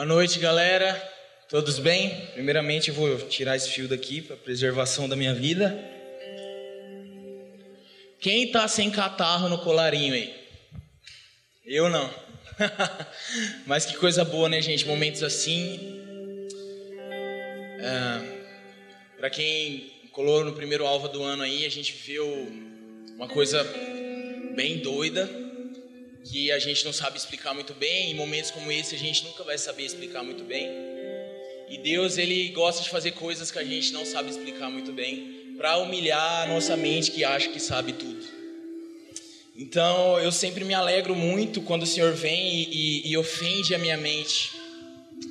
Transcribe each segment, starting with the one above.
Boa noite, galera. Todos bem? Primeiramente, eu vou tirar esse fio daqui para preservação da minha vida. Quem tá sem catarro no colarinho aí? Eu não. Mas que coisa boa, né, gente? Momentos assim. É, para quem colou no primeiro alvo do ano aí, a gente viu uma coisa bem doida que a gente não sabe explicar muito bem. Em momentos como esse, a gente nunca vai saber explicar muito bem. E Deus, ele gosta de fazer coisas que a gente não sabe explicar muito bem, para humilhar a nossa mente que acha que sabe tudo. Então, eu sempre me alegro muito quando o Senhor vem e, e, e ofende a minha mente.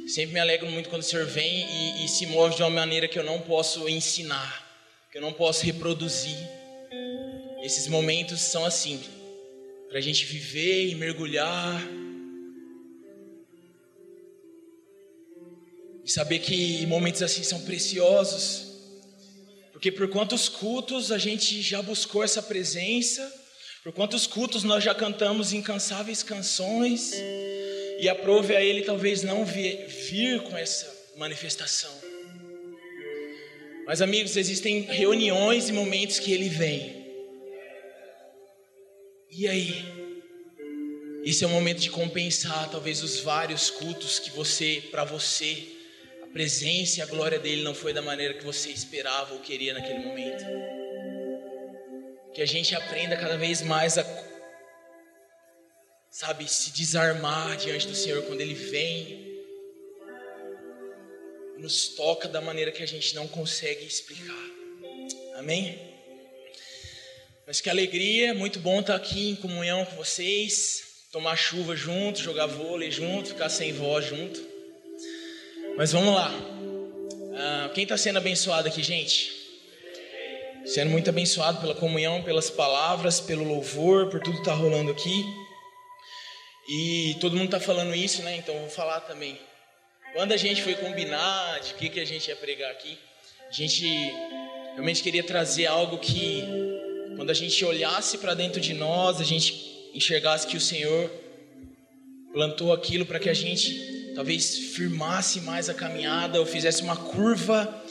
Sempre me alegro muito quando o Senhor vem e, e se move de uma maneira que eu não posso ensinar, que eu não posso reproduzir. Esses momentos são assim, para a gente viver e mergulhar. E saber que momentos assim são preciosos. Porque por quantos cultos a gente já buscou essa presença, por quantos cultos nós já cantamos incansáveis canções, e aprove a Ele talvez não vir, com essa manifestação. Mas amigos, existem reuniões e momentos que Ele vem. E aí? Esse é o momento de compensar talvez os vários cultos que você, para você, a presença e a glória dele não foi da maneira que você esperava ou queria naquele momento. Que a gente aprenda cada vez mais a sabe, se desarmar diante do Senhor quando ele vem nos toca da maneira que a gente não consegue explicar. Amém? Mas que alegria, muito bom estar aqui em comunhão com vocês, tomar chuva junto, jogar vôlei junto, ficar sem voz junto. Mas vamos lá. Ah, quem está sendo abençoado aqui, gente? Sendo muito abençoado pela comunhão, pelas palavras, pelo louvor, por tudo que está rolando aqui. E todo mundo está falando isso, né? Então vou falar também. Quando a gente foi combinar de que, que a gente ia pregar aqui, a gente realmente queria trazer algo que quando a gente olhasse para dentro de nós, a gente enxergasse que o Senhor plantou aquilo para que a gente talvez firmasse mais a caminhada ou fizesse uma curva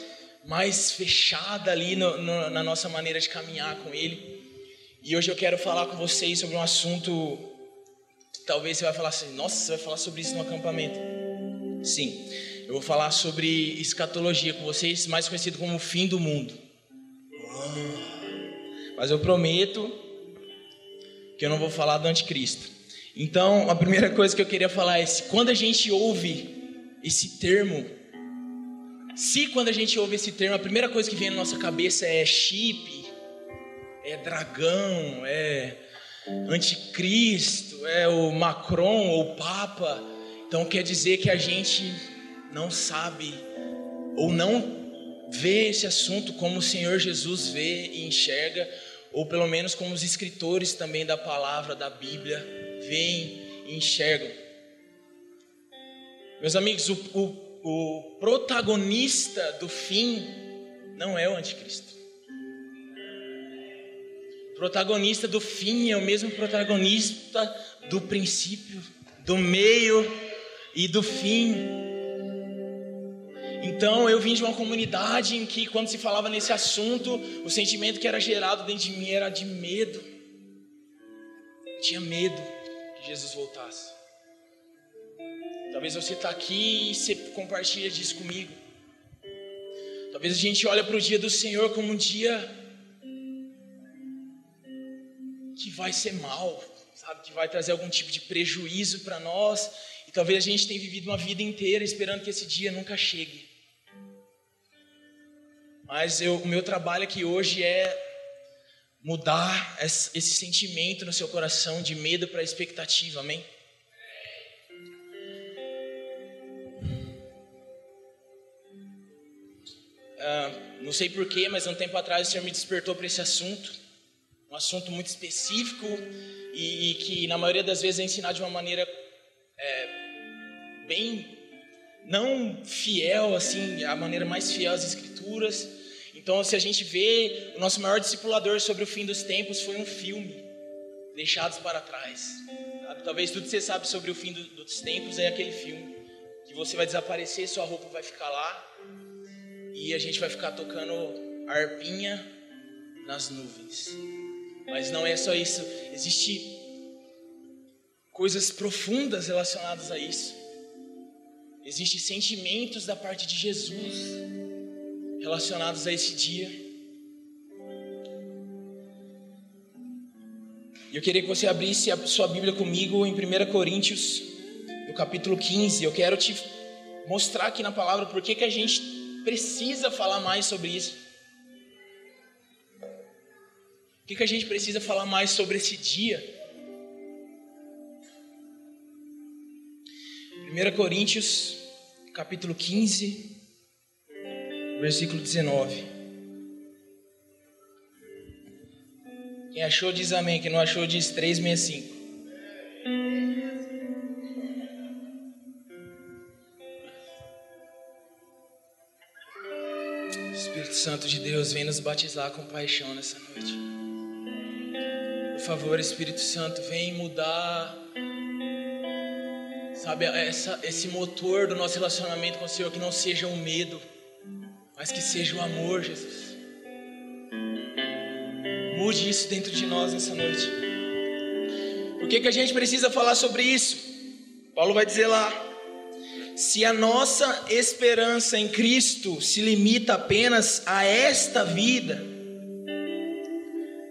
mais fechada ali no, no, na nossa maneira de caminhar com Ele. E hoje eu quero falar com vocês sobre um assunto. Talvez você vai falar assim: Nossa, você vai falar sobre isso no acampamento? Sim, eu vou falar sobre escatologia com vocês, mais conhecido como o fim do mundo. Mas eu prometo que eu não vou falar do anticristo. Então, a primeira coisa que eu queria falar é: se quando a gente ouve esse termo, se quando a gente ouve esse termo, a primeira coisa que vem na nossa cabeça é chip, é dragão, é anticristo, é o Macron ou o Papa, então quer dizer que a gente não sabe ou não vê esse assunto como o Senhor Jesus vê e enxerga ou pelo menos como os escritores também da palavra da Bíblia veem e enxergam. Meus amigos, o, o, o protagonista do fim não é o anticristo. O protagonista do fim é o mesmo protagonista do princípio, do meio e do fim. Então eu vim de uma comunidade em que, quando se falava nesse assunto, o sentimento que era gerado dentro de mim era de medo. Eu tinha medo que Jesus voltasse. Talvez você está aqui e você compartilha disso comigo. Talvez a gente olhe para o dia do Senhor como um dia que vai ser mal, sabe? Que vai trazer algum tipo de prejuízo para nós. E talvez a gente tenha vivido uma vida inteira esperando que esse dia nunca chegue. Mas eu, o meu trabalho aqui hoje é mudar esse, sentimento no seu coração de medo para expectativa, amém? Uh, não sei porquê, mas um tempo atrás o Senhor me despertou para esse assunto, um assunto muito específico e, e, que na maioria das vezes é ensinado de uma maneira é, bem não fiel, assim, a maneira mais fiel às Escrituras. Então, se a gente vê, o nosso maior discipulador sobre o fim dos tempos foi um filme, Deixados para Trás. Talvez tudo que você sabe sobre o fim do, dos tempos é aquele filme, que você vai desaparecer, sua roupa vai ficar lá e a gente vai ficar tocando arpinha nas nuvens. Mas não é só isso, existe coisas profundas relacionadas a isso. Existem sentimentos da parte de Jesus relacionados a esse dia. E eu queria que você abrisse a sua Bíblia comigo em 1 Coríntios, no capítulo 15. Eu quero te mostrar aqui na palavra por que, a gente precisa falar mais sobre isso. Por que a gente precisa falar mais sobre esse dia? 1 Coríntios, capítulo 15, versículo 19. Quem achou diz amém, quem não achou diz 365. Espírito Santo de Deus, vem nos batizar com paixão nessa noite. Por favor, Espírito Santo, vem mudar Sabe, essa, esse motor do nosso relacionamento com o Senhor, que não seja o medo, mas que seja o amor, Jesus. Mude isso dentro de nós nessa noite. Por que, que a gente precisa falar sobre isso? Paulo vai dizer lá: se a nossa esperança em Cristo se limita apenas a esta vida,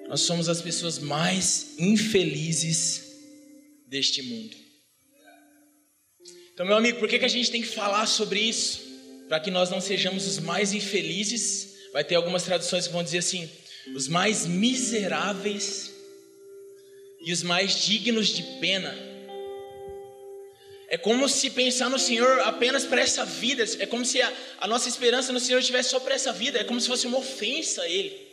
nós somos as pessoas mais infelizes deste mundo. Então, meu amigo, por que, que a gente tem que falar sobre isso? Para que nós não sejamos os mais infelizes. Vai ter algumas traduções que vão dizer assim: os mais miseráveis e os mais dignos de pena. É como se pensar no Senhor apenas para essa vida, é como se a, a nossa esperança no Senhor estivesse só para essa vida, é como se fosse uma ofensa a Ele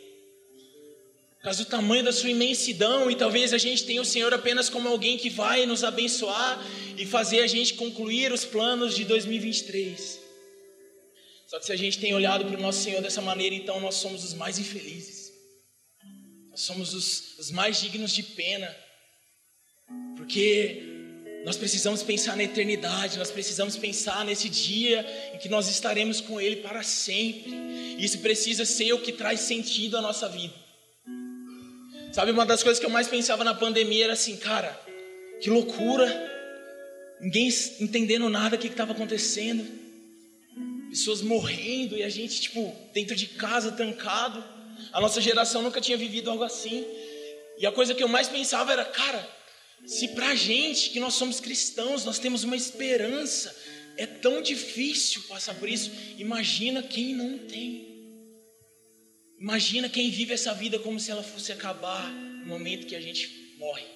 causa do tamanho da sua imensidão, e talvez a gente tenha o Senhor apenas como alguém que vai nos abençoar e fazer a gente concluir os planos de 2023. Só que se a gente tem olhado para o nosso Senhor dessa maneira, então nós somos os mais infelizes, nós somos os, os mais dignos de pena, porque nós precisamos pensar na eternidade, nós precisamos pensar nesse dia em que nós estaremos com Ele para sempre. Isso precisa ser o que traz sentido à nossa vida. Sabe, uma das coisas que eu mais pensava na pandemia era assim, cara, que loucura, ninguém entendendo nada do que estava acontecendo, pessoas morrendo e a gente, tipo, dentro de casa, trancado. A nossa geração nunca tinha vivido algo assim. E a coisa que eu mais pensava era, cara, se pra gente que nós somos cristãos, nós temos uma esperança, é tão difícil passar por isso, imagina quem não tem. Imagina quem vive essa vida como se ela fosse acabar no momento que a gente morre.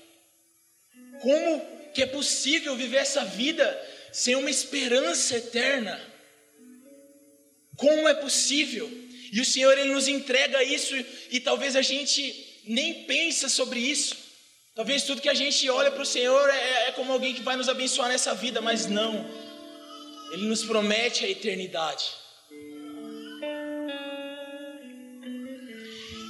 Como que é possível viver essa vida sem uma esperança eterna? Como é possível? E o Senhor ele nos entrega isso e talvez a gente nem pensa sobre isso. Talvez tudo que a gente olha para o Senhor é, é como alguém que vai nos abençoar nessa vida, mas não. Ele nos promete a eternidade.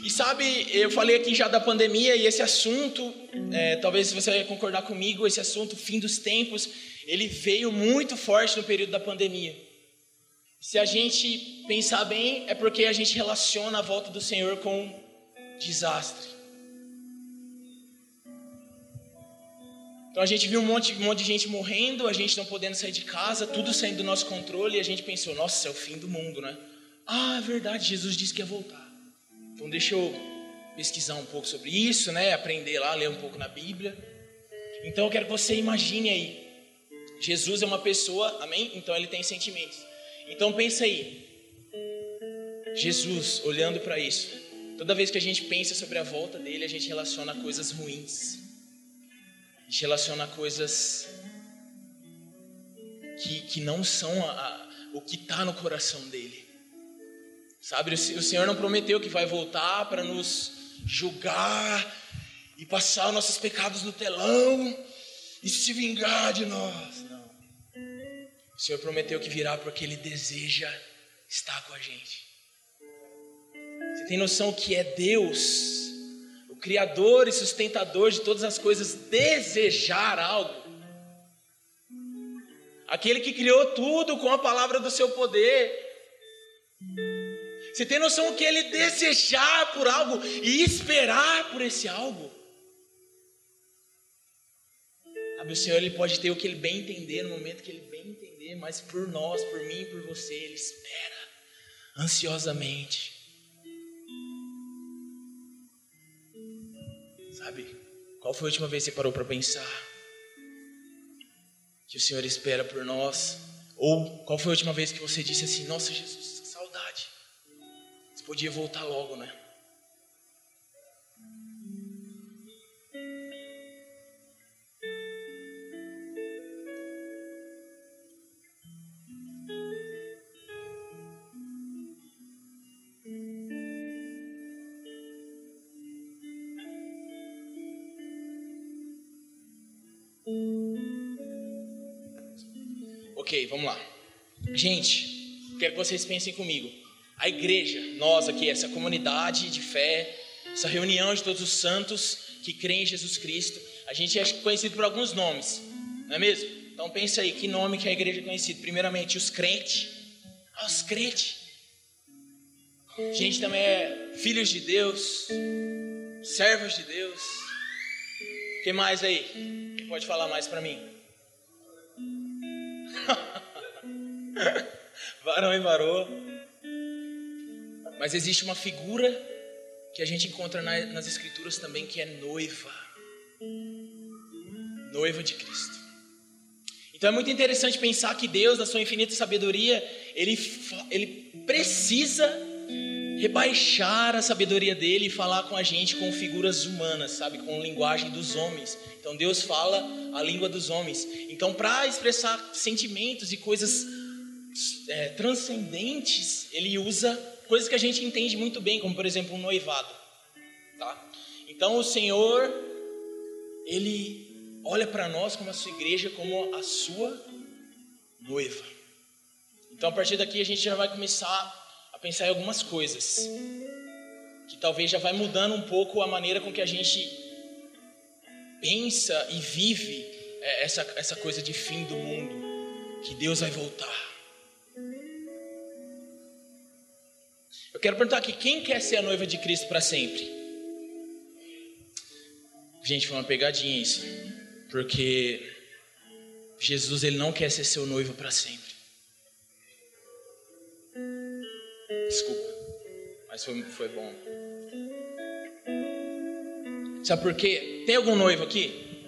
E sabe, eu falei aqui já da pandemia e esse assunto, é, talvez você vai concordar comigo, esse assunto, fim dos tempos, ele veio muito forte no período da pandemia. Se a gente pensar bem, é porque a gente relaciona a volta do Senhor com desastre. Então a gente viu um monte, um monte de gente morrendo, a gente não podendo sair de casa, tudo saindo do nosso controle, e a gente pensou, nossa, é o fim do mundo, né? Ah, é verdade, Jesus disse que ia voltar. Então deixa eu pesquisar um pouco sobre isso, né? Aprender lá, ler um pouco na Bíblia. Então eu quero que você imagine aí. Jesus é uma pessoa, amém? Então ele tem sentimentos. Então pensa aí. Jesus olhando para isso. Toda vez que a gente pensa sobre a volta dele, a gente relaciona coisas ruins. A gente relaciona coisas que, que não são a, a, o que está no coração dele. Sabe, o Senhor não prometeu que vai voltar para nos julgar e passar os nossos pecados no telão e se vingar de nós. O Senhor prometeu que virá porque Ele deseja estar com a gente. Você tem noção que é Deus, o Criador e sustentador de todas as coisas, desejar algo? aquele que criou tudo com a palavra do seu poder. Você tem noção que ele desejar por algo e esperar por esse algo? Sabe, o Senhor ele pode ter o que ele bem entender no momento que ele bem entender, mas por nós, por mim, por você, ele espera ansiosamente. Sabe? Qual foi a última vez que você parou para pensar que o Senhor espera por nós? Ou qual foi a última vez que você disse assim: Nossa, Jesus, saudade. Você podia voltar logo, né? Vamos lá. Gente, quero que vocês pensem comigo. A igreja, nós aqui, essa comunidade de fé, essa reunião de todos os santos que creem em Jesus Cristo, a gente é conhecido por alguns nomes, não é mesmo? Então pensa aí, que nome que a igreja é conhecida? Primeiramente, os crentes. Ah, os crentes. A gente também é filhos de Deus, servos de Deus. O que mais aí? Pode falar mais para mim? Varão e varô. Mas existe uma figura que a gente encontra nas Escrituras também, que é noiva. Noiva de Cristo. Então é muito interessante pensar que Deus, na sua infinita sabedoria, Ele, ele precisa rebaixar a sabedoria dele e falar com a gente com figuras humanas, sabe? Com linguagem dos homens. Então Deus fala a língua dos homens. Então, para expressar sentimentos e coisas é, transcendentes, ele usa coisas que a gente entende muito bem, como por exemplo um noivado. Tá? Então o Senhor, ele olha para nós como a sua igreja, como a sua noiva. Então a partir daqui a gente já vai começar a pensar em algumas coisas que talvez já vai mudando um pouco a maneira com que a gente pensa e vive é, essa, essa coisa de fim do mundo, que Deus vai voltar. Eu quero perguntar aqui: quem quer ser a noiva de Cristo para sempre? Gente, foi uma pegadinha isso, porque Jesus ele não quer ser seu noivo para sempre. Desculpa, mas foi, foi bom. Sabe por quê? Tem algum noivo aqui?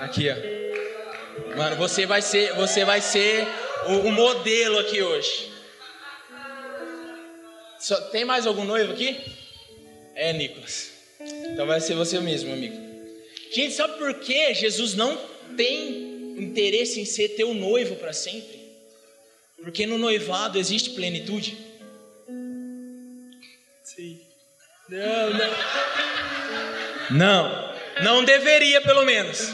Aqui, ó. Mano, você vai ser, você vai ser o, o modelo aqui hoje. Só, tem mais algum noivo aqui? É, Nicolas. Então vai ser você mesmo, amigo. Gente, sabe por que Jesus não tem interesse em ser teu noivo para sempre? Porque no noivado existe plenitude. Sim. Não, não. Não, não deveria, pelo menos.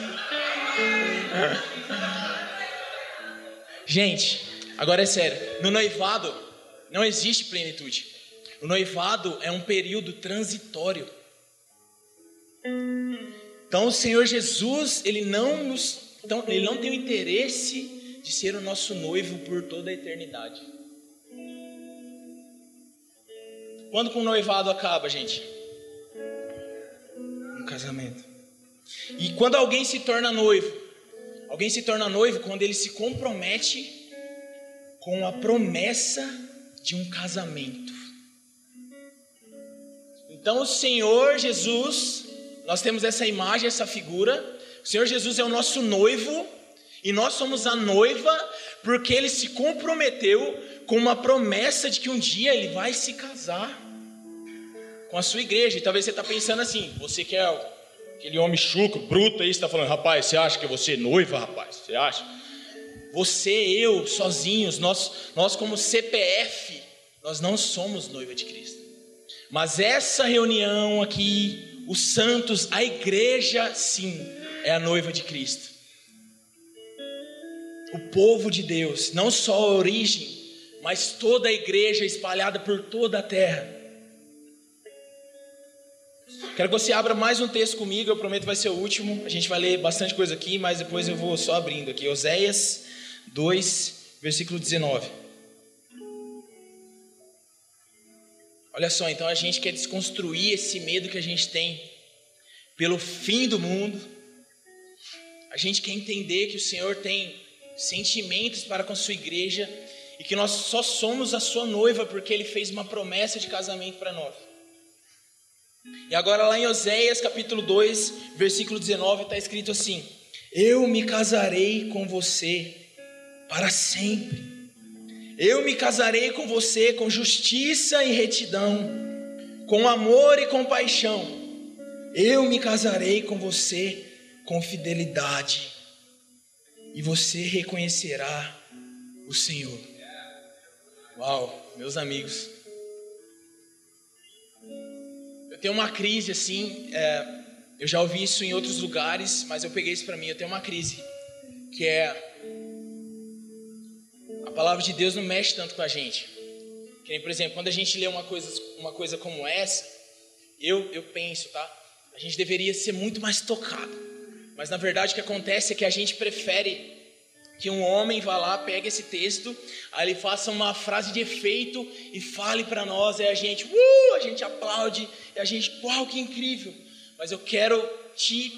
Gente, agora é sério. No noivado não existe plenitude. O noivado é um período transitório. Então o Senhor Jesus, ele não nos, então, ele não tem o interesse de ser o nosso noivo por toda a eternidade. Quando que um noivado acaba, gente? Um casamento. E quando alguém se torna noivo, alguém se torna noivo quando ele se compromete com a promessa de um casamento. Então, o Senhor Jesus, nós temos essa imagem, essa figura. O Senhor Jesus é o nosso noivo e nós somos a noiva porque ele se comprometeu com uma promessa de que um dia ele vai se casar com a sua igreja. E talvez você está pensando assim: você que é aquele homem chuco, bruto aí, está falando, rapaz, você acha que você é noiva, rapaz? Você acha? Você, eu, sozinhos, nós, nós como CPF, nós não somos noiva de Cristo. Mas essa reunião aqui, os santos, a igreja, sim, é a noiva de Cristo. O povo de Deus, não só a origem, mas toda a igreja espalhada por toda a terra. Quero que você abra mais um texto comigo, eu prometo vai ser o último. A gente vai ler bastante coisa aqui, mas depois eu vou só abrindo aqui. Oséias 2, versículo 19. Olha só, então a gente quer desconstruir esse medo que a gente tem pelo fim do mundo. A gente quer entender que o Senhor tem sentimentos para com a sua igreja e que nós só somos a sua noiva porque ele fez uma promessa de casamento para nós. E agora lá em Oséias capítulo 2, versículo 19 está escrito assim: Eu me casarei com você para sempre. Eu me casarei com você com justiça e retidão, com amor e compaixão. Eu me casarei com você com fidelidade, e você reconhecerá o Senhor. Uau, meus amigos. Eu tenho uma crise assim, é, eu já ouvi isso em outros lugares, mas eu peguei isso para mim. Eu tenho uma crise que é a palavra de Deus não mexe tanto com a gente. Que nem, por exemplo, quando a gente lê uma coisa, uma coisa como essa, eu, eu penso, tá? A gente deveria ser muito mais tocado. Mas na verdade o que acontece é que a gente prefere que um homem vá lá, pegue esse texto, aí ele faça uma frase de efeito e fale para nós, aí a gente, uh, a gente aplaude, e a gente, uau, que incrível. Mas eu quero te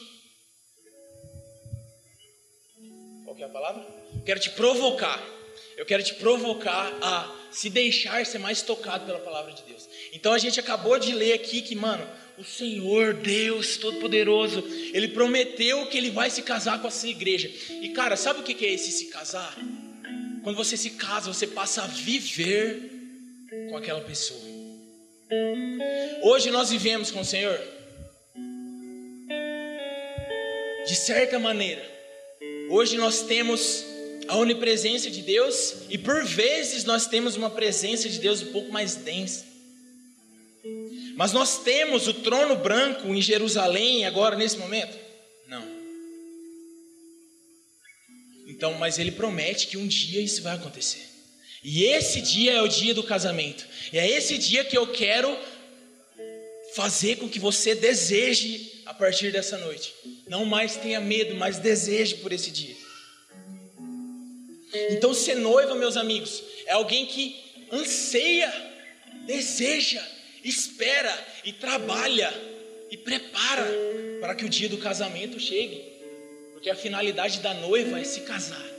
Qual que é a palavra? Quero te provocar. Eu quero te provocar a se deixar ser mais tocado pela palavra de Deus. Então a gente acabou de ler aqui que, mano, o Senhor, Deus Todo-Poderoso, Ele prometeu que Ele vai se casar com a sua igreja. E cara, sabe o que é esse se casar? Quando você se casa, você passa a viver com aquela pessoa. Hoje nós vivemos com o Senhor. De certa maneira, hoje nós temos a onipresença de Deus e por vezes nós temos uma presença de Deus um pouco mais densa. Mas nós temos o trono branco em Jerusalém agora nesse momento? Não. Então, mas ele promete que um dia isso vai acontecer. E esse dia é o dia do casamento. E é esse dia que eu quero fazer com que você deseje a partir dessa noite. Não mais tenha medo, mas deseje por esse dia. Então, ser noiva, meus amigos, é alguém que anseia, deseja espera e trabalha e prepara para que o dia do casamento chegue, porque a finalidade da noiva é se casar.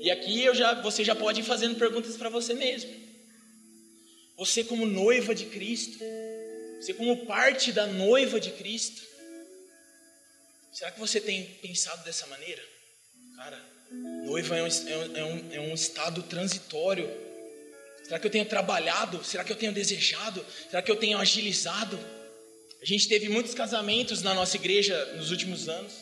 E aqui eu já, você já pode ir fazendo perguntas para você mesmo. Você como noiva de Cristo, você como parte da noiva de Cristo, será que você tem pensado dessa maneira? Cara, noiva é um, é um, é um estado transitório Será que eu tenho trabalhado? Será que eu tenho desejado? Será que eu tenho agilizado? A gente teve muitos casamentos na nossa igreja nos últimos anos.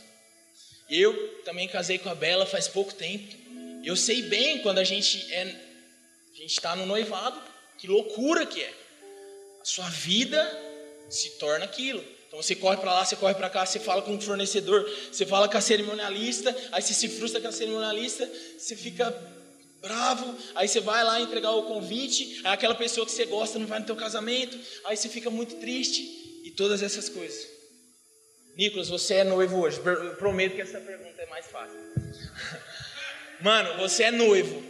Eu também casei com a Bela faz pouco tempo. Eu sei bem quando a gente é, a gente está no noivado, que loucura que é. A sua vida se torna aquilo. Então você corre para lá, você corre para cá, você fala com o fornecedor, você fala com a cerimonialista, aí você se frustra com a cerimonialista, você fica bravo, aí você vai lá entregar o convite, aí aquela pessoa que você gosta não vai no teu casamento, aí você fica muito triste e todas essas coisas. Nicolas, você é noivo hoje. Eu prometo que essa pergunta é mais fácil. Mano, você é noivo.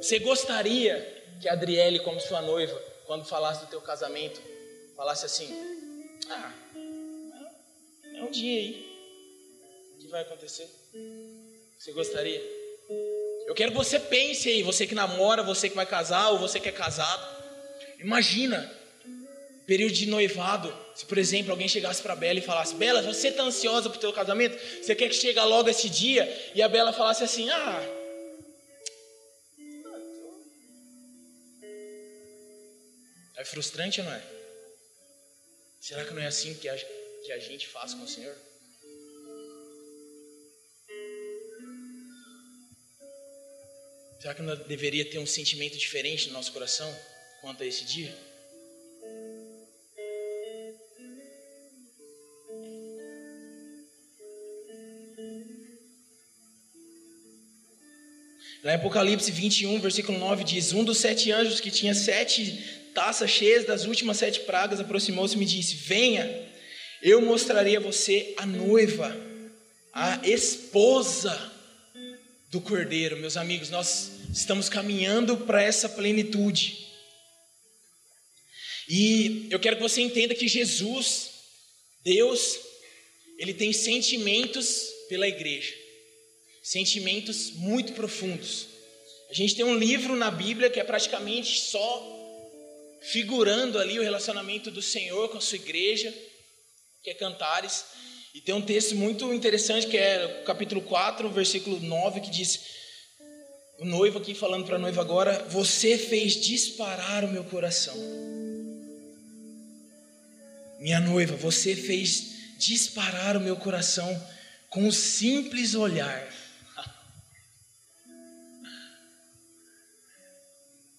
Você gostaria que a Adriele, como sua noiva, quando falasse do teu casamento, falasse assim: Ah, é um dia aí que vai acontecer. Você gostaria? Eu quero que você pense aí, você que namora, você que vai casar ou você que é casado. Imagina, período de noivado, se por exemplo alguém chegasse para Bela e falasse: Bela, você está ansiosa para o teu casamento? Você quer que chegue logo esse dia? E a Bela falasse assim: Ah, é frustrante, não é? Será que não é assim que a, que a gente faz com o Senhor? Será que não deveria ter um sentimento diferente no nosso coração quanto a esse dia? Lá em Apocalipse 21, versículo 9 diz: Um dos sete anjos que tinha sete taças cheias das últimas sete pragas aproximou-se e me disse: Venha, eu mostrarei a você a noiva, a esposa do Cordeiro. Meus amigos, nós estamos caminhando para essa plenitude. E eu quero que você entenda que Jesus, Deus, ele tem sentimentos pela igreja, sentimentos muito profundos. A gente tem um livro na Bíblia que é praticamente só figurando ali o relacionamento do Senhor com a sua igreja, que é Cantares. E tem um texto muito interessante que é capítulo 4, versículo 9, que diz: O noivo aqui falando para a noiva agora, você fez disparar o meu coração. Minha noiva, você fez disparar o meu coração com um simples olhar.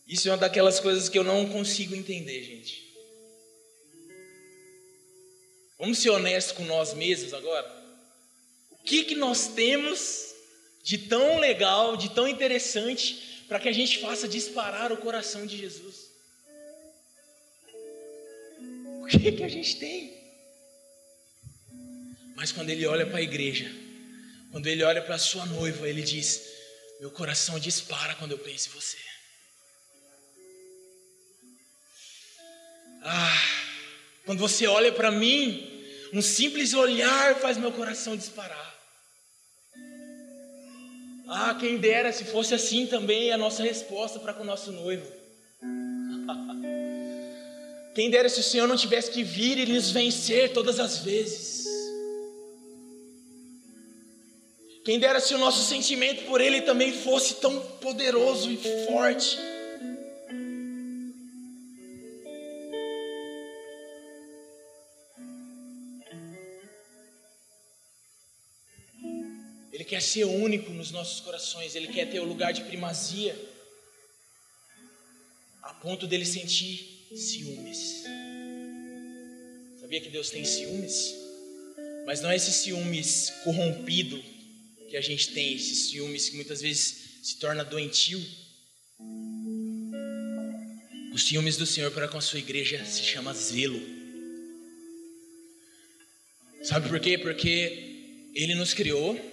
Isso é uma daquelas coisas que eu não consigo entender, gente. Vamos ser honestos com nós mesmos agora? O que, que nós temos de tão legal, de tão interessante, para que a gente faça disparar o coração de Jesus? O que, que a gente tem? Mas quando ele olha para a igreja, quando ele olha para a sua noiva, ele diz: Meu coração dispara quando eu penso em você. Ah, quando você olha para mim, um simples olhar faz meu coração disparar. Ah, quem dera se fosse assim também a nossa resposta para com o nosso noivo. Quem dera se o Senhor não tivesse que vir e nos vencer todas as vezes. Quem dera se o nosso sentimento por Ele também fosse tão poderoso e forte. Quer ser único nos nossos corações, Ele quer ter o lugar de primazia, a ponto dele sentir ciúmes. Sabia que Deus tem ciúmes? Mas não é esse ciúmes corrompido que a gente tem, esses ciúmes que muitas vezes se torna doentio. Os ciúmes do Senhor para com a sua igreja se chama zelo. Sabe por quê? Porque Ele nos criou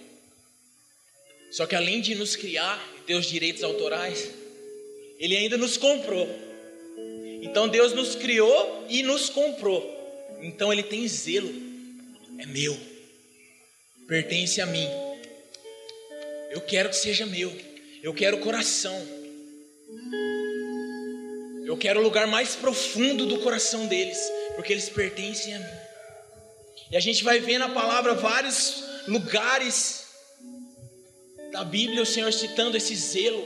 só que além de nos criar e ter os direitos autorais, Ele ainda nos comprou. Então Deus nos criou e nos comprou. Então Ele tem zelo. É meu. Pertence a mim. Eu quero que seja meu. Eu quero o coração. Eu quero o lugar mais profundo do coração deles, porque eles pertencem a mim. E a gente vai ver na palavra vários lugares da Bíblia o Senhor citando esse zelo,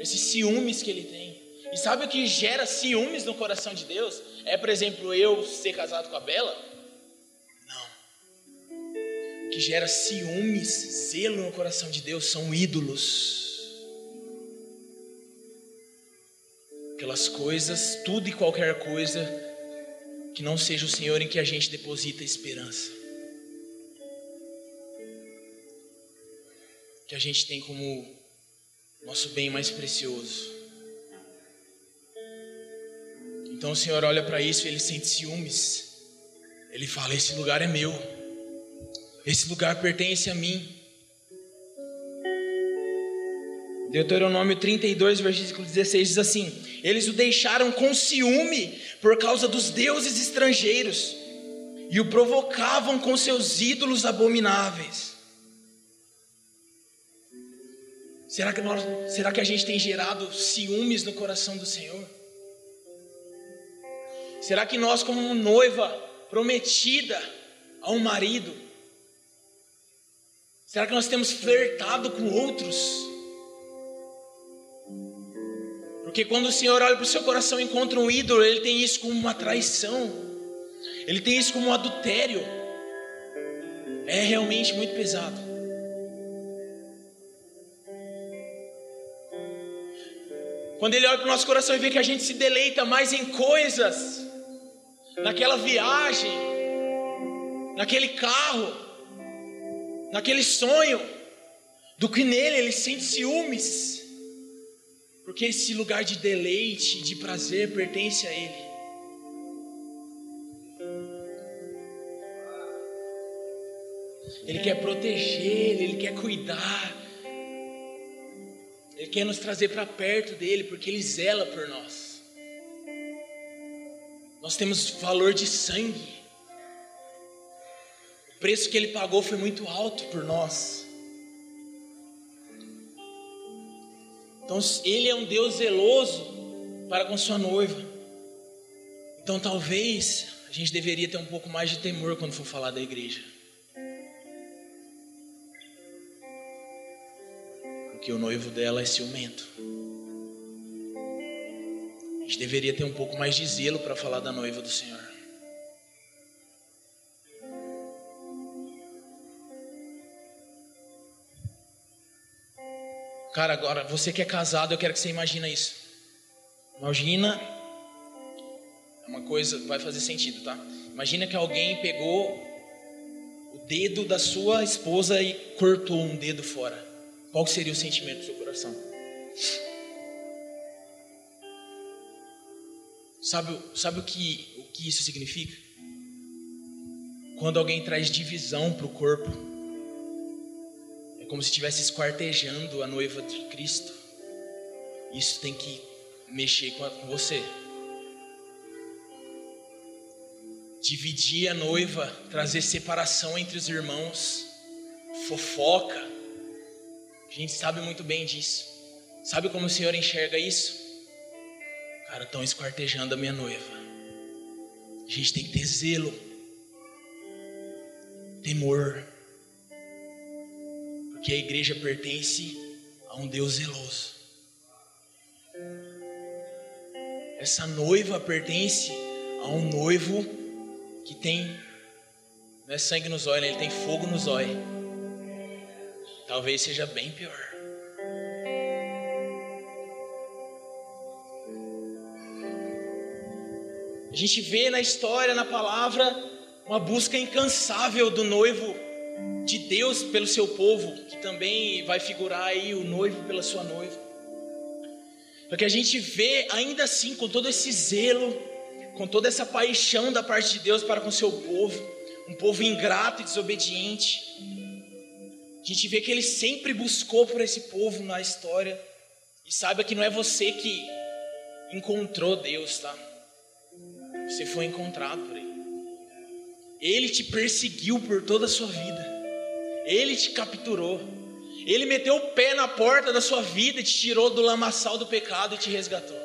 esses ciúmes que ele tem. E sabe o que gera ciúmes no coração de Deus? É, por exemplo, eu ser casado com a Bela? Não. O que gera ciúmes, zelo no coração de Deus são ídolos. Aquelas coisas, tudo e qualquer coisa que não seja o Senhor em que a gente deposita esperança. Que a gente tem como nosso bem mais precioso. Então o Senhor olha para isso e ele sente ciúmes. Ele fala: Esse lugar é meu, esse lugar pertence a mim. Deuteronômio 32, versículo 16 diz assim: Eles o deixaram com ciúme por causa dos deuses estrangeiros e o provocavam com seus ídolos abomináveis. Será que, nós, será que a gente tem gerado ciúmes no coração do Senhor? Será que nós, como noiva prometida a um marido, será que nós temos flertado com outros? Porque quando o Senhor olha para o seu coração e encontra um ídolo, ele tem isso como uma traição, ele tem isso como um adultério. É realmente muito pesado. Quando Ele olha para o nosso coração e vê que a gente se deleita mais em coisas, naquela viagem, naquele carro, naquele sonho, do que nele, Ele sente ciúmes, porque esse lugar de deleite, de prazer pertence a Ele. Ele quer proteger, Ele quer cuidar. Ele quer nos trazer para perto dele, porque Ele zela por nós. Nós temos valor de sangue. O preço que Ele pagou foi muito alto por nós. Então, Ele é um Deus zeloso para com Sua noiva. Então, talvez a gente deveria ter um pouco mais de temor quando for falar da igreja. Porque o noivo dela é ciumento. A gente deveria ter um pouco mais de zelo para falar da noiva do Senhor. Cara, agora, você que é casado, eu quero que você imagine isso. Imagina, é uma coisa, vai fazer sentido, tá? Imagina que alguém pegou o dedo da sua esposa e cortou um dedo fora. Qual seria o sentimento do seu coração? Sabe, sabe o, que, o que isso significa? Quando alguém traz divisão para o corpo, é como se estivesse esquartejando a noiva de Cristo. Isso tem que mexer com, a, com você. Dividir a noiva, trazer separação entre os irmãos, fofoca, a gente sabe muito bem disso. Sabe como o Senhor enxerga isso? Cara, estão esquartejando a minha noiva. A gente tem que ter zelo, temor, porque a igreja pertence a um Deus zeloso. Essa noiva pertence a um noivo que tem não é sangue nos olhos, ele tem fogo nos olhos talvez seja bem pior. A gente vê na história, na palavra, uma busca incansável do noivo de Deus pelo seu povo, que também vai figurar aí o noivo pela sua noiva. Porque a gente vê ainda assim, com todo esse zelo, com toda essa paixão da parte de Deus para com o seu povo, um povo ingrato e desobediente, a gente vê que ele sempre buscou por esse povo na história. E saiba que não é você que encontrou Deus, tá? Você foi encontrado por ele. Ele te perseguiu por toda a sua vida. Ele te capturou. Ele meteu o pé na porta da sua vida e te tirou do lamaçal do pecado e te resgatou.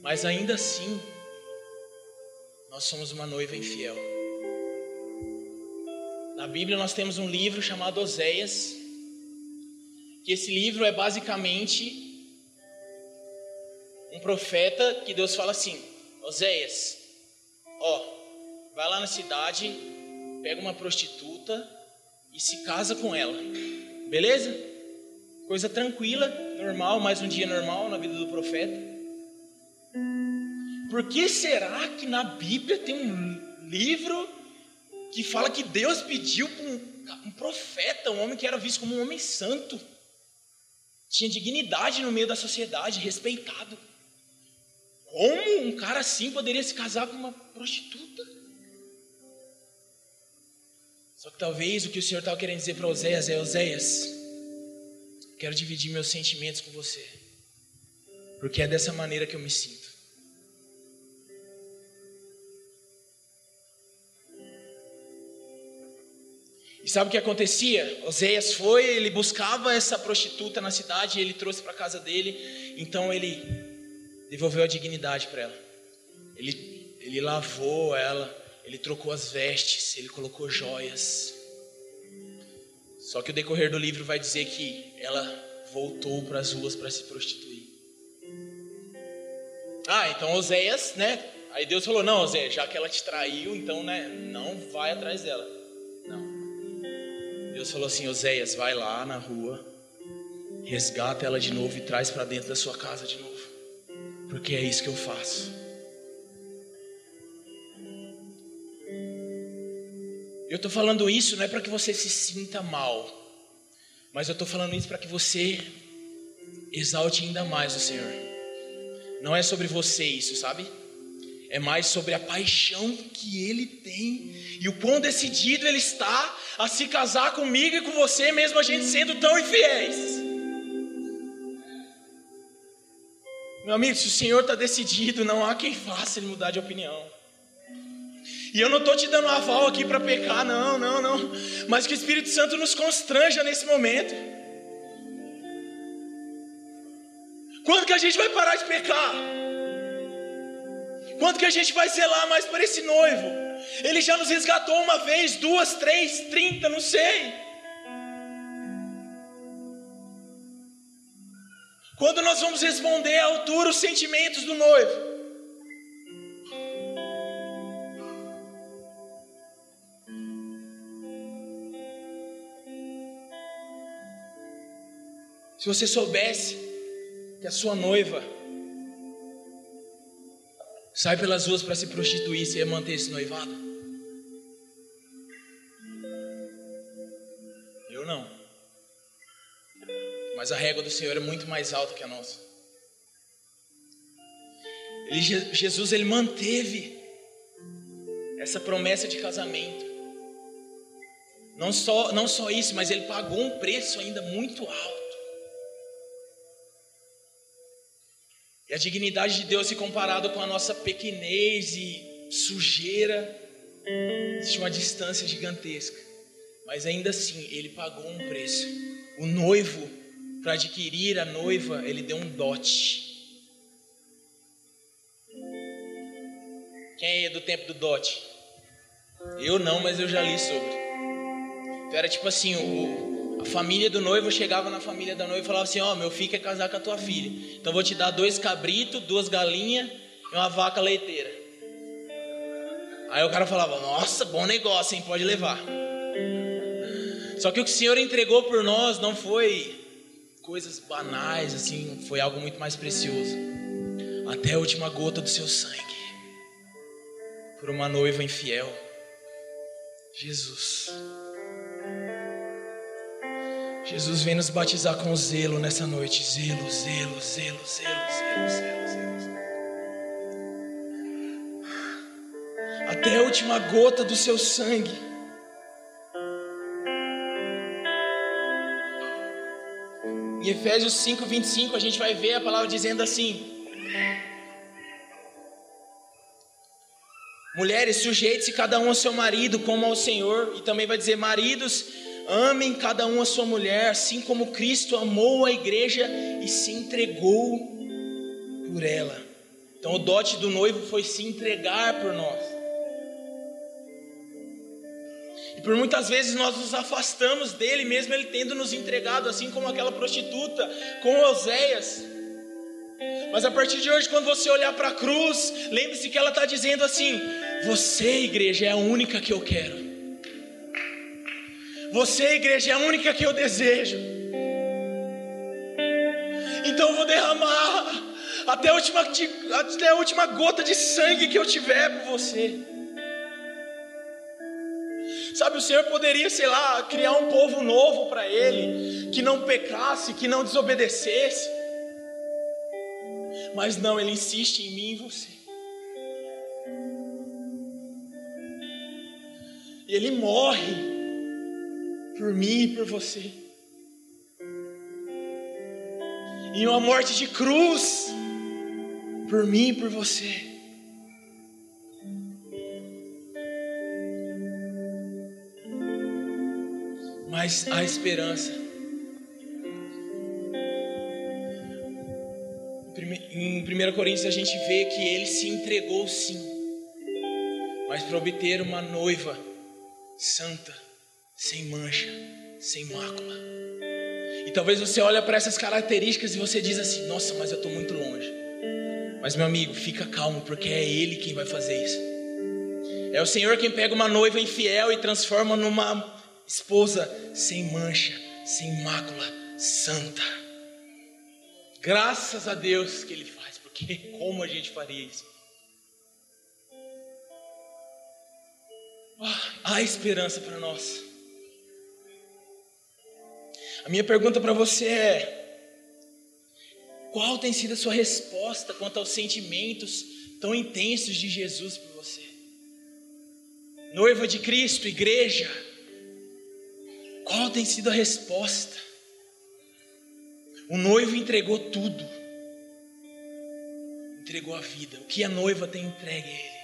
Mas ainda assim, nós somos uma noiva infiel. Na Bíblia nós temos um livro chamado Oséias, que esse livro é basicamente um profeta que Deus fala assim: Oséias, ó, vai lá na cidade, pega uma prostituta e se casa com ela, beleza? Coisa tranquila, normal, mais um dia normal na vida do profeta. Por que será que na Bíblia tem um livro que fala que Deus pediu para um, um, profeta, um homem que era visto como um homem santo, tinha dignidade no meio da sociedade, respeitado. Como um cara assim poderia se casar com uma prostituta? Só que talvez o que o Senhor estava querendo dizer para Oséias é: Oséias, quero dividir meus sentimentos com você, porque é dessa maneira que eu me sinto. E sabe o que acontecia? Oséias foi, ele buscava essa prostituta na cidade, ele trouxe para casa dele, então ele devolveu a dignidade para ela. Ele, ele lavou ela, ele trocou as vestes, ele colocou joias. Só que o decorrer do livro vai dizer que ela voltou para as ruas para se prostituir. Ah, então Oséias, né? Aí Deus falou: Não, Oséias, já que ela te traiu, então, né? Não vai atrás dela. Deus falou assim: Oséias, vai lá na rua, resgata ela de novo e traz para dentro da sua casa de novo, porque é isso que eu faço. Eu estou falando isso não é para que você se sinta mal, mas eu estou falando isso para que você exalte ainda mais o Senhor. Não é sobre você isso, sabe? É mais sobre a paixão que ele tem e o quão decidido ele está a se casar comigo e com você, mesmo a gente sendo tão infiéis. Meu amigo, se o Senhor está decidido, não há quem faça ele mudar de opinião. E eu não estou te dando aval aqui para pecar, não, não, não. Mas que o Espírito Santo nos constranja nesse momento. Quando que a gente vai parar de pecar? Quando que a gente vai zelar mais por esse noivo? Ele já nos resgatou uma vez, duas, três, trinta, não sei. Quando nós vamos responder à altura os sentimentos do noivo? Se você soubesse que a sua noiva sai pelas ruas para se prostituir, você ia manter esse noivado? Eu não. Mas a régua do Senhor é muito mais alta que a nossa. Ele, Jesus ele manteve essa promessa de casamento. Não só, não só isso, mas ele pagou um preço ainda muito alto. E a dignidade de Deus, se comparado com a nossa pequenez e sujeira, existe uma distância gigantesca. Mas ainda assim, ele pagou um preço. O noivo, para adquirir a noiva, ele deu um dote. Quem é do tempo do dote? Eu não, mas eu já li sobre. Então era tipo assim, o, a família do noivo chegava na família da noiva e falava assim: Ó, oh, meu filho quer casar com a tua filha. Então vou te dar dois cabritos, duas galinhas e uma vaca leiteira. Aí o cara falava: Nossa, bom negócio, hein? Pode levar. Só que o que o Senhor entregou por nós não foi coisas banais, assim, foi algo muito mais precioso. Até a última gota do seu sangue. Por uma noiva infiel. Jesus. Jesus vem nos batizar com zelo nessa noite. Zelo, zelo, zelo, zelo, zelo, zelo, zelo. Até a última gota do seu sangue. Em Efésios 5, 25, a gente vai ver a palavra dizendo assim: Mulheres, sujeite-se cada um ao seu marido, como ao Senhor. E também vai dizer: Maridos, Amem cada um a sua mulher, assim como Cristo amou a igreja e se entregou por ela. Então, o dote do noivo foi se entregar por nós. E por muitas vezes nós nos afastamos dele, mesmo ele tendo nos entregado, assim como aquela prostituta com Oséias. Mas a partir de hoje, quando você olhar para a cruz, lembre-se que ela está dizendo assim: Você, igreja, é a única que eu quero. Você, igreja, é a única que eu desejo. Então eu vou derramar até a última, até a última gota de sangue que eu tiver por você. Sabe, o Senhor poderia, sei lá, criar um povo novo para Ele, que não pecasse, que não desobedecesse. Mas não, Ele insiste em mim e você. E Ele morre por mim e por você. Em uma morte de cruz, por mim e por você. Mas há esperança. Em 1 Coríntios a gente vê que ele se entregou sim, mas para obter uma noiva santa sem mancha, sem mácula. E talvez você olhe para essas características e você diz assim: Nossa, mas eu estou muito longe. Mas meu amigo, fica calmo, porque é Ele quem vai fazer isso. É o Senhor quem pega uma noiva infiel e transforma numa esposa sem mancha, sem mácula, santa. Graças a Deus que Ele faz, porque como a gente faria isso? Oh, há esperança para nós. A minha pergunta para você é: qual tem sido a sua resposta quanto aos sentimentos tão intensos de Jesus por você. Noiva de Cristo, igreja, qual tem sido a resposta? O noivo entregou tudo, entregou a vida. O que a noiva tem entregue a ele?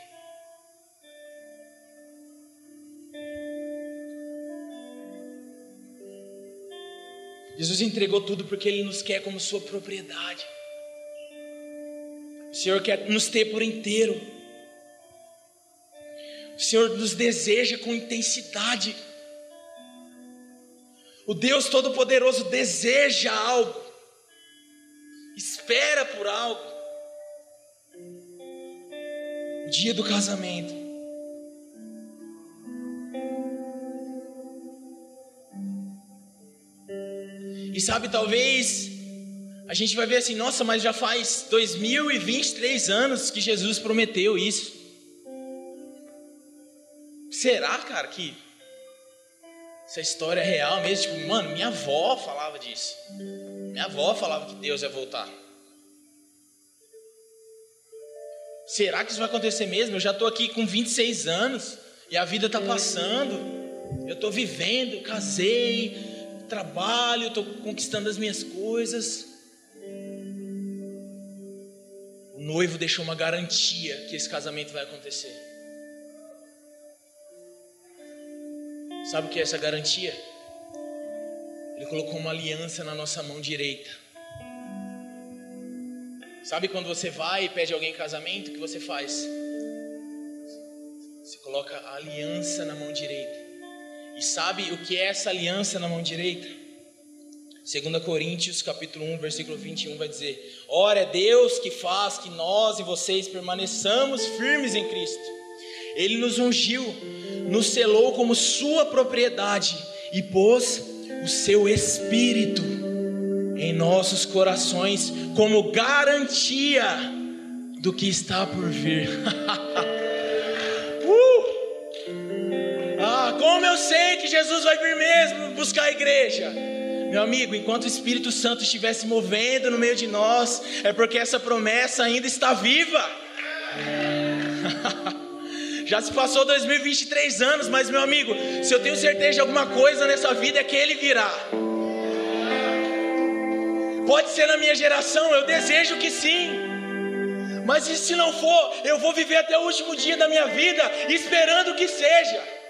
Jesus entregou tudo porque Ele nos quer como Sua propriedade. O Senhor quer nos ter por inteiro. O Senhor nos deseja com intensidade. O Deus Todo-Poderoso deseja algo, espera por algo. O dia do casamento. E sabe, talvez a gente vai ver assim, nossa, mas já faz 2023 anos que Jesus prometeu isso. Será, cara, que essa história é real mesmo? Tipo, mano, minha avó falava disso. Minha avó falava que Deus ia voltar. Será que isso vai acontecer mesmo? Eu já estou aqui com 26 anos e a vida está passando. Eu estou vivendo, casei, trabalho, estou conquistando as minhas coisas. O noivo deixou uma garantia que esse casamento vai acontecer. Sabe o que é essa garantia? Ele colocou uma aliança na nossa mão direita. Sabe quando você vai e pede alguém em casamento, o que você faz? Você coloca a aliança na mão direita. Sabe o que é essa aliança na mão direita? 2 Coríntios capítulo 1, versículo 21 vai dizer: Ora é Deus que faz que nós e vocês permaneçamos firmes em Cristo. Ele nos ungiu, nos selou como sua propriedade e pôs o seu espírito em nossos corações como garantia do que está por vir. sei que Jesus vai vir mesmo buscar a igreja? Meu amigo, enquanto o Espírito Santo estiver se movendo no meio de nós, é porque essa promessa ainda está viva. Já se passou 2023 anos, mas meu amigo, se eu tenho certeza de alguma coisa nessa vida é que Ele virá. Pode ser na minha geração, eu desejo que sim. Mas e se não for, eu vou viver até o último dia da minha vida esperando que seja.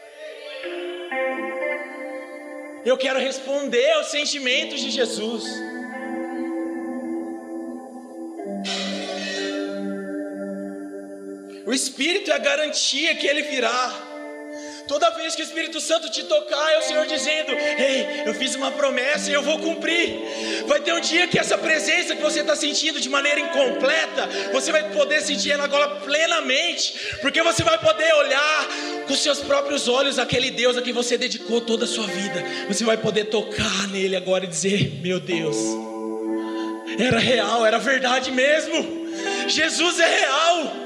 Eu quero responder aos sentimentos de Jesus. O Espírito é a garantia que Ele virá. Toda vez que o Espírito Santo te tocar, é o Senhor dizendo: Ei, eu fiz uma promessa e eu vou cumprir. Vai ter um dia que essa presença que você está sentindo de maneira incompleta, você vai poder sentir ela agora plenamente, porque você vai poder olhar com seus próprios olhos aquele Deus a quem você dedicou toda a sua vida. Você vai poder tocar nele agora e dizer: Meu Deus, era real, era verdade mesmo. Jesus é real.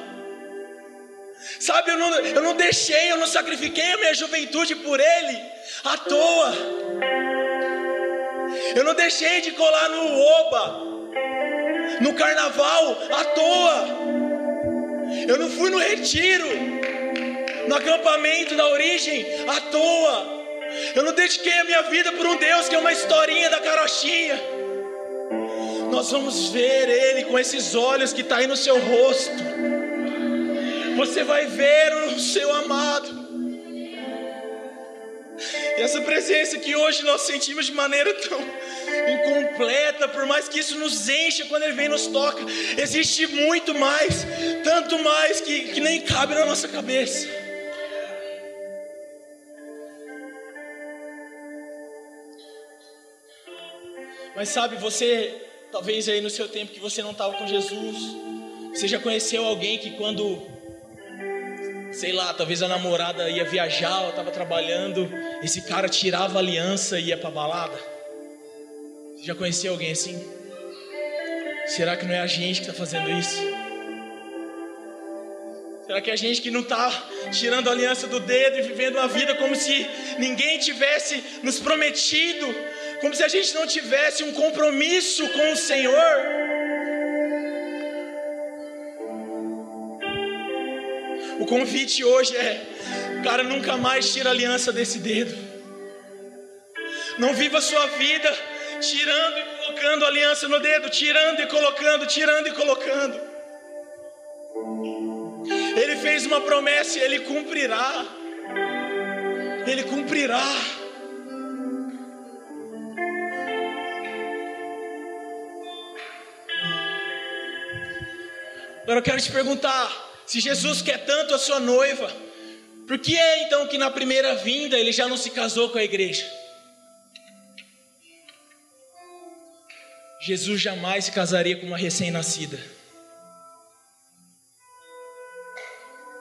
Sabe, eu não, eu não deixei, eu não sacrifiquei a minha juventude por Ele à toa. Eu não deixei de colar no Oba, no carnaval à toa. Eu não fui no retiro, no acampamento da origem à toa. Eu não dediquei a minha vida por um Deus que é uma historinha da carochinha. Nós vamos ver Ele com esses olhos que está aí no seu rosto você vai ver o seu amado. E essa presença que hoje nós sentimos de maneira tão incompleta, por mais que isso nos encha quando Ele vem e nos toca, existe muito mais, tanto mais que, que nem cabe na nossa cabeça. Mas sabe, você, talvez aí no seu tempo que você não estava com Jesus, você já conheceu alguém que quando sei lá, talvez a namorada ia viajar, ela estava trabalhando, esse cara tirava a aliança e ia para balada. Você já conheceu alguém assim? Será que não é a gente que está fazendo isso? Será que é a gente que não está tirando a aliança do dedo e vivendo uma vida como se ninguém tivesse nos prometido, como se a gente não tivesse um compromisso com o Senhor? Convite hoje é, cara, nunca mais tira a aliança desse dedo. Não viva a sua vida tirando e colocando a aliança no dedo, tirando e colocando, tirando e colocando. Ele fez uma promessa e ele cumprirá. Ele cumprirá. Agora eu quero te perguntar: se Jesus quer tanto a sua noiva, por que é então que na primeira vinda ele já não se casou com a igreja? Jesus jamais se casaria com uma recém-nascida.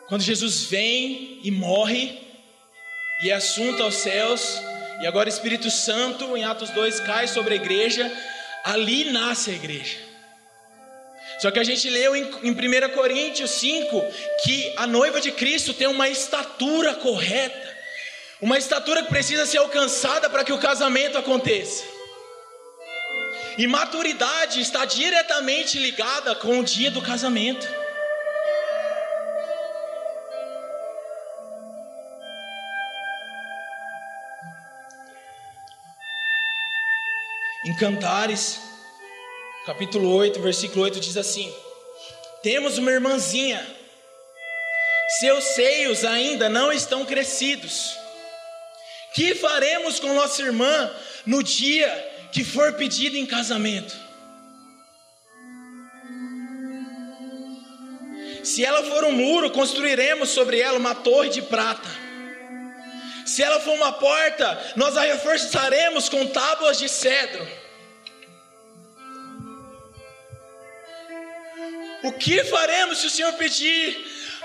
Quando Jesus vem e morre, e é assunto aos céus, e agora o Espírito Santo, em Atos 2, cai sobre a igreja, ali nasce a igreja. Só que a gente leu em, em 1 Coríntios 5 que a noiva de Cristo tem uma estatura correta, uma estatura que precisa ser alcançada para que o casamento aconteça. E maturidade está diretamente ligada com o dia do casamento. Em Cantares, capítulo 8, versículo 8 diz assim: Temos uma irmãzinha, seus seios ainda não estão crescidos. Que faremos com nossa irmã no dia que for pedida em casamento? Se ela for um muro, construiremos sobre ela uma torre de prata. Se ela for uma porta, nós a reforçaremos com tábuas de cedro. O que faremos se o Senhor pedir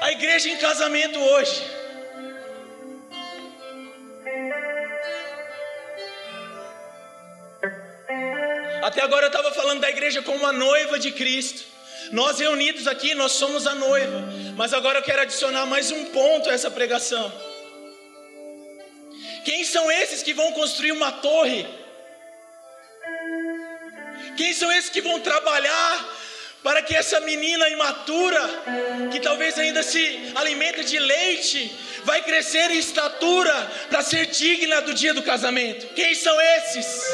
a igreja em casamento hoje? Até agora eu estava falando da igreja como a noiva de Cristo. Nós reunidos aqui, nós somos a noiva. Mas agora eu quero adicionar mais um ponto a essa pregação. Quem são esses que vão construir uma torre? Quem são esses que vão trabalhar para que essa menina imatura, que talvez ainda se alimenta de leite, vai crescer em estatura para ser digna do dia do casamento. Quem são esses?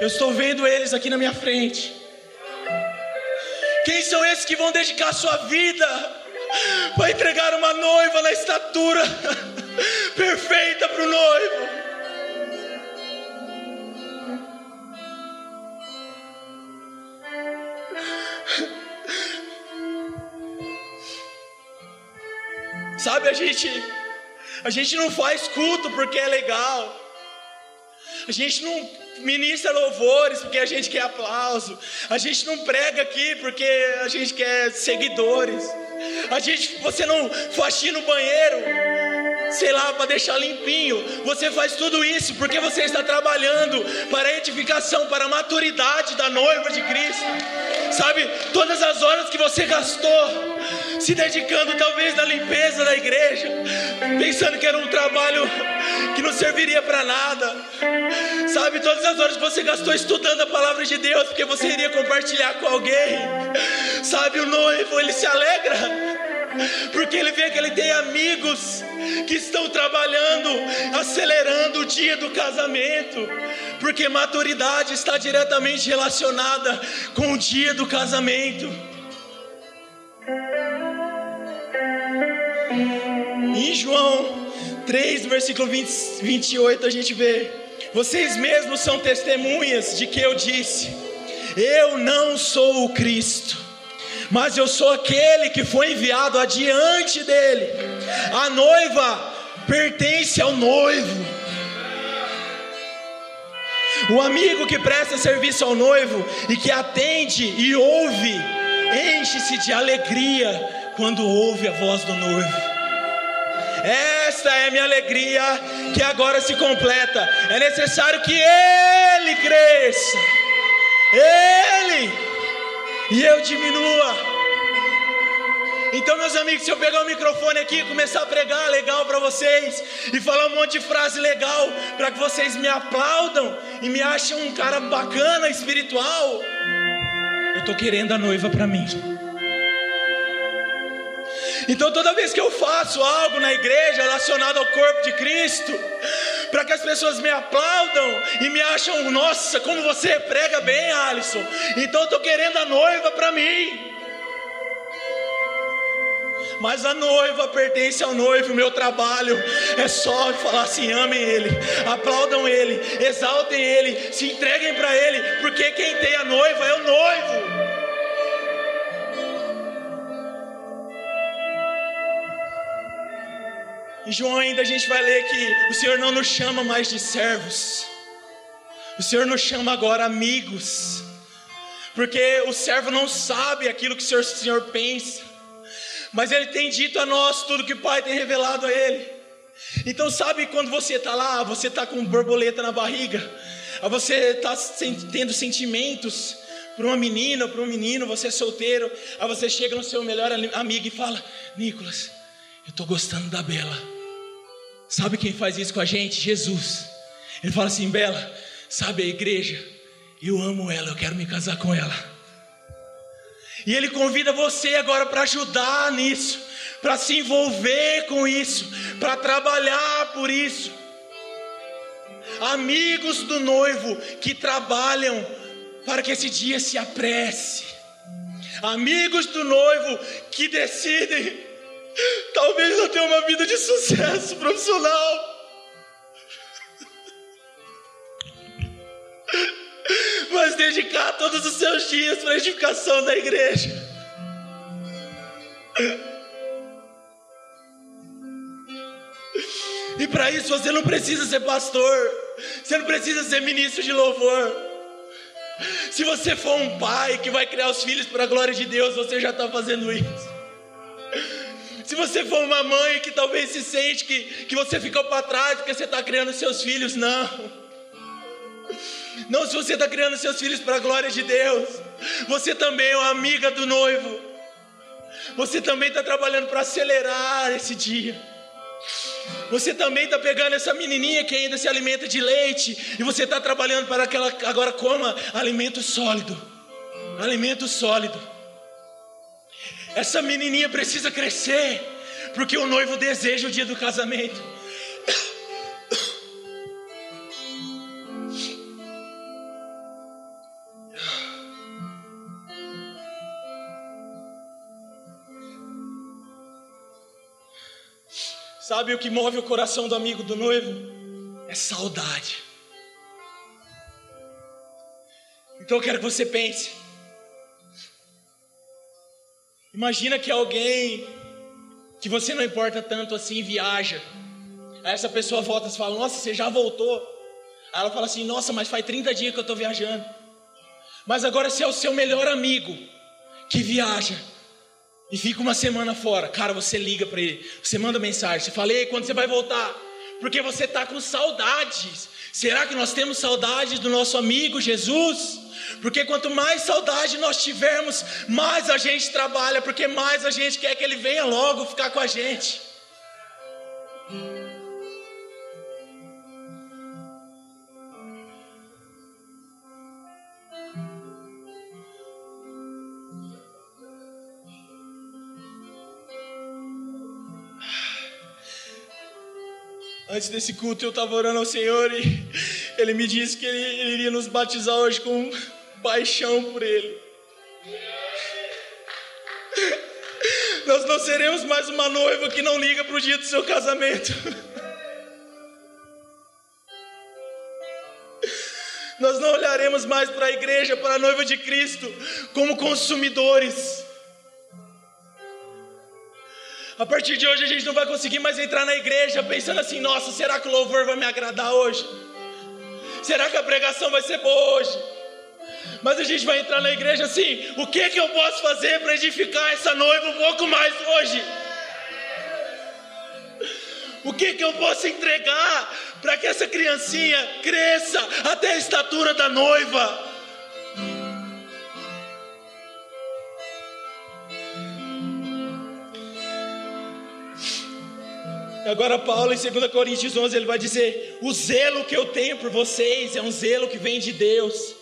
Eu estou vendo eles aqui na minha frente. Quem são esses que vão dedicar sua vida para entregar uma noiva na estatura perfeita para o noivo? Sabe, a gente a gente não faz culto porque é legal. A gente não ministra louvores porque a gente quer aplauso. A gente não prega aqui porque a gente quer seguidores. A gente, você não faxina o banheiro, sei lá, para deixar limpinho. Você faz tudo isso porque você está trabalhando para a edificação, para a maturidade da noiva de Cristo. Sabe, todas as horas que você gastou se dedicando talvez na limpeza da igreja, pensando que era um trabalho que não serviria para nada. Sabe, todas as horas que você gastou estudando a palavra de Deus, porque você iria compartilhar com alguém. Sabe, o noivo, ele se alegra, porque ele vê que ele tem amigos que estão trabalhando, acelerando o dia do casamento, porque maturidade está diretamente relacionada com o dia do casamento. Em João 3, versículo 20, 28, a gente vê: Vocês mesmos são testemunhas de que eu disse: Eu não sou o Cristo, mas eu sou aquele que foi enviado adiante dele. A noiva pertence ao noivo. O amigo que presta serviço ao noivo e que atende e ouve, enche-se de alegria quando ouve a voz do noivo. Esta é minha alegria que agora se completa. É necessário que Ele cresça, Ele, e eu diminua. Então, meus amigos, se eu pegar o microfone aqui e começar a pregar legal para vocês e falar um monte de frase legal para que vocês me aplaudam e me achem um cara bacana, espiritual, eu estou querendo a noiva para mim. Então toda vez que eu faço algo na igreja relacionado ao corpo de Cristo, para que as pessoas me aplaudam e me acham, nossa, como você prega bem, Alisson. Então eu estou querendo a noiva para mim. Mas a noiva pertence ao noivo, meu trabalho é só falar assim: amem ele, aplaudam ele, exaltem ele, se entreguem para ele, porque quem tem a noiva é o noivo. Em João ainda a gente vai ler que o Senhor não nos chama mais de servos. O Senhor nos chama agora amigos. Porque o servo não sabe aquilo que o Senhor, o Senhor pensa. Mas ele tem dito a nós tudo que o Pai tem revelado a ele. Então sabe quando você está lá, você está com borboleta na barriga, você está tendo sentimentos para uma menina ou para um menino, você é solteiro, aí você chega no seu melhor amigo e fala: Nicolas, eu estou gostando da Bela. Sabe quem faz isso com a gente? Jesus. Ele fala assim: Bela, sabe a igreja? Eu amo ela, eu quero me casar com ela. E ele convida você agora para ajudar nisso, para se envolver com isso, para trabalhar por isso. Amigos do noivo que trabalham para que esse dia se apresse. Amigos do noivo que decidem Talvez eu tenha uma vida de sucesso profissional. Mas dedicar todos os seus dias para a edificação da igreja. E para isso você não precisa ser pastor, você não precisa ser ministro de louvor. Se você for um pai que vai criar os filhos para a glória de Deus, você já está fazendo isso. Se você for uma mãe que talvez se sente que, que você ficou para trás porque você está criando seus filhos, não. Não, se você está criando seus filhos para a glória de Deus, você também é uma amiga do noivo. Você também está trabalhando para acelerar esse dia. Você também está pegando essa menininha que ainda se alimenta de leite e você está trabalhando para que ela agora coma alimento sólido. Alimento sólido. Essa menininha precisa crescer, porque o noivo deseja o dia do casamento. Sabe o que move o coração do amigo do noivo? É saudade. Então eu quero que você pense. Imagina que alguém que você não importa tanto assim viaja. Aí essa pessoa volta e fala: Nossa, você já voltou. Aí ela fala assim: Nossa, mas faz 30 dias que eu estou viajando. Mas agora se é o seu melhor amigo que viaja e fica uma semana fora, cara, você liga para ele, você manda mensagem, você fala: Ei, quando você vai voltar? Porque você está com saudades. Será que nós temos saudades do nosso amigo Jesus? Porque quanto mais saudade nós tivermos, mais a gente trabalha, porque mais a gente quer que ele venha logo ficar com a gente. Antes desse culto eu estava orando ao Senhor e Ele me disse que Ele, iria nos batizar hoje com paixão por Ele. Nós não seremos mais uma noiva que não liga para o dia do seu casamento. Nós não olharemos mais para a igreja, para a noiva de Cristo, como consumidores. A partir de hoje a gente não vai conseguir mais entrar na igreja pensando assim: nossa, será que o louvor vai me agradar hoje? Será que a pregação vai ser boa hoje? Mas a gente vai entrar na igreja assim: o que que eu posso fazer para edificar essa noiva um pouco mais hoje? O que que eu posso entregar para que essa criancinha cresça até a estatura da noiva? Agora Paulo em 2 Coríntios 11 ele vai dizer: "O zelo que eu tenho por vocês é um zelo que vem de Deus".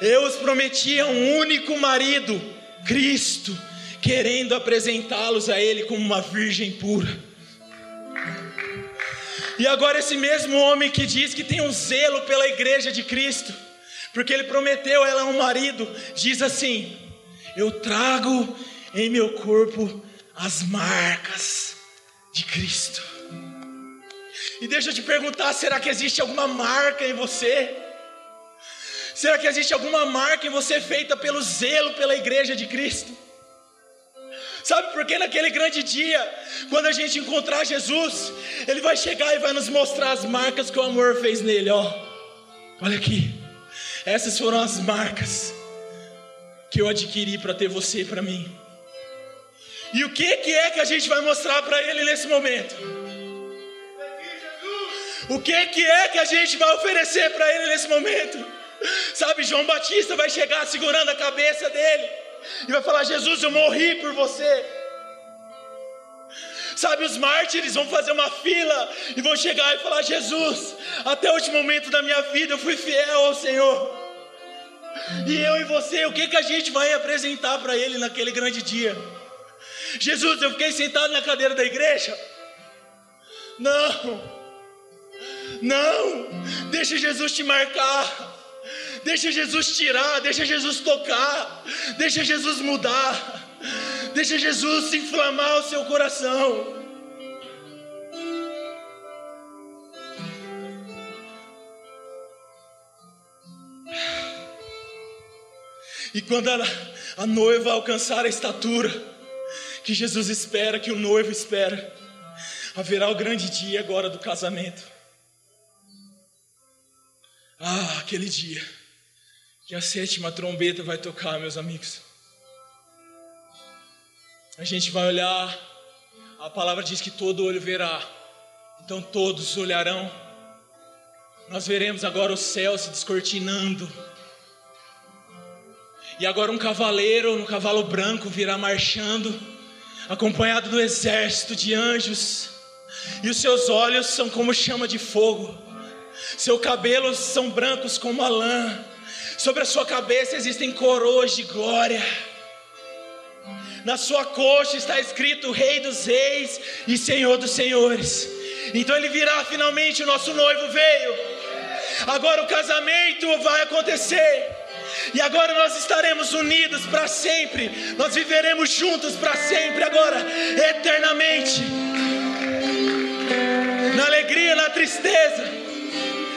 Eu os prometia um único marido, Cristo, querendo apresentá-los a Ele como uma virgem pura. E agora, esse mesmo homem que diz que tem um zelo pela igreja de Cristo, porque ele prometeu ela um marido, diz assim: Eu trago em meu corpo as marcas de Cristo. E deixa eu te perguntar: será que existe alguma marca em você? Será que existe alguma marca em você feita pelo zelo pela igreja de Cristo? Sabe por que naquele grande dia, quando a gente encontrar Jesus, Ele vai chegar e vai nos mostrar as marcas que o amor fez nele, ó. Olha aqui. Essas foram as marcas que eu adquiri para ter você e para mim. E o que, que é que a gente vai mostrar para Ele nesse momento? O que, que é que a gente vai oferecer para Ele nesse momento? Sabe, João Batista vai chegar segurando a cabeça dele e vai falar: Jesus, eu morri por você. Sabe, os mártires vão fazer uma fila e vão chegar e falar: Jesus, até o último momento da minha vida eu fui fiel ao Senhor. E eu e você, o que, que a gente vai apresentar para Ele naquele grande dia? Jesus, eu fiquei sentado na cadeira da igreja? Não, não, deixa Jesus te marcar. Deixa Jesus tirar, deixa Jesus tocar, deixa Jesus mudar, deixa Jesus inflamar o seu coração. E quando a, a noiva alcançar a estatura que Jesus espera, que o noivo espera, haverá o grande dia agora do casamento. Ah, aquele dia que a sétima trombeta vai tocar, meus amigos. A gente vai olhar, a palavra diz que todo olho verá, então todos olharão. Nós veremos agora o céu se descortinando. E agora um cavaleiro no cavalo branco virá marchando, acompanhado do exército de anjos, e os seus olhos são como chama de fogo, seus cabelos são brancos como a lã, Sobre a sua cabeça existem coroas de glória. Na sua coxa está escrito Rei dos Reis e Senhor dos Senhores. Então ele virá finalmente, o nosso noivo veio. Agora o casamento vai acontecer. E agora nós estaremos unidos para sempre. Nós viveremos juntos para sempre agora, eternamente. Na alegria, na tristeza,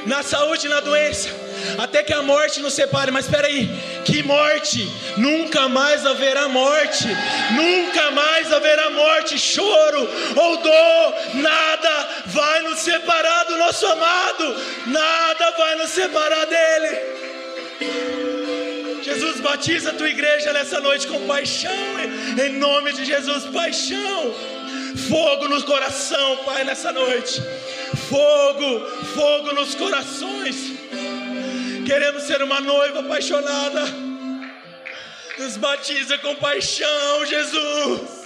na saúde na doença até que a morte nos separe. Mas espera aí, que morte? Nunca mais haverá morte, nunca mais haverá morte, choro ou dor, nada vai nos separar do nosso amado, nada vai nos separar dele. Jesus batiza a tua igreja nessa noite com paixão, em nome de Jesus, paixão, fogo no coração, Pai, nessa noite, fogo, fogo nos corações. Queremos ser uma noiva apaixonada. Nos batiza com paixão, Jesus.